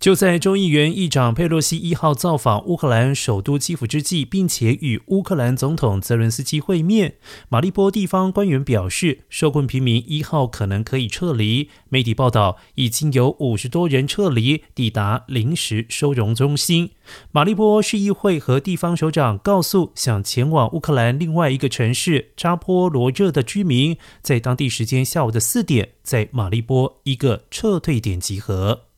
就在众议员议长佩洛西一号造访乌克兰首都基辅之际并且与乌克兰总统泽伦斯基会面马利波地方官员表示受困平民一号可能可以撤离媒体报道已经有五十多人撤离抵达临时收容中心。马利波市议会和地方首长告诉想前往乌克兰另外一个城市扎波罗热的居民在当地时间下午的四点在马利波一个撤退点集合。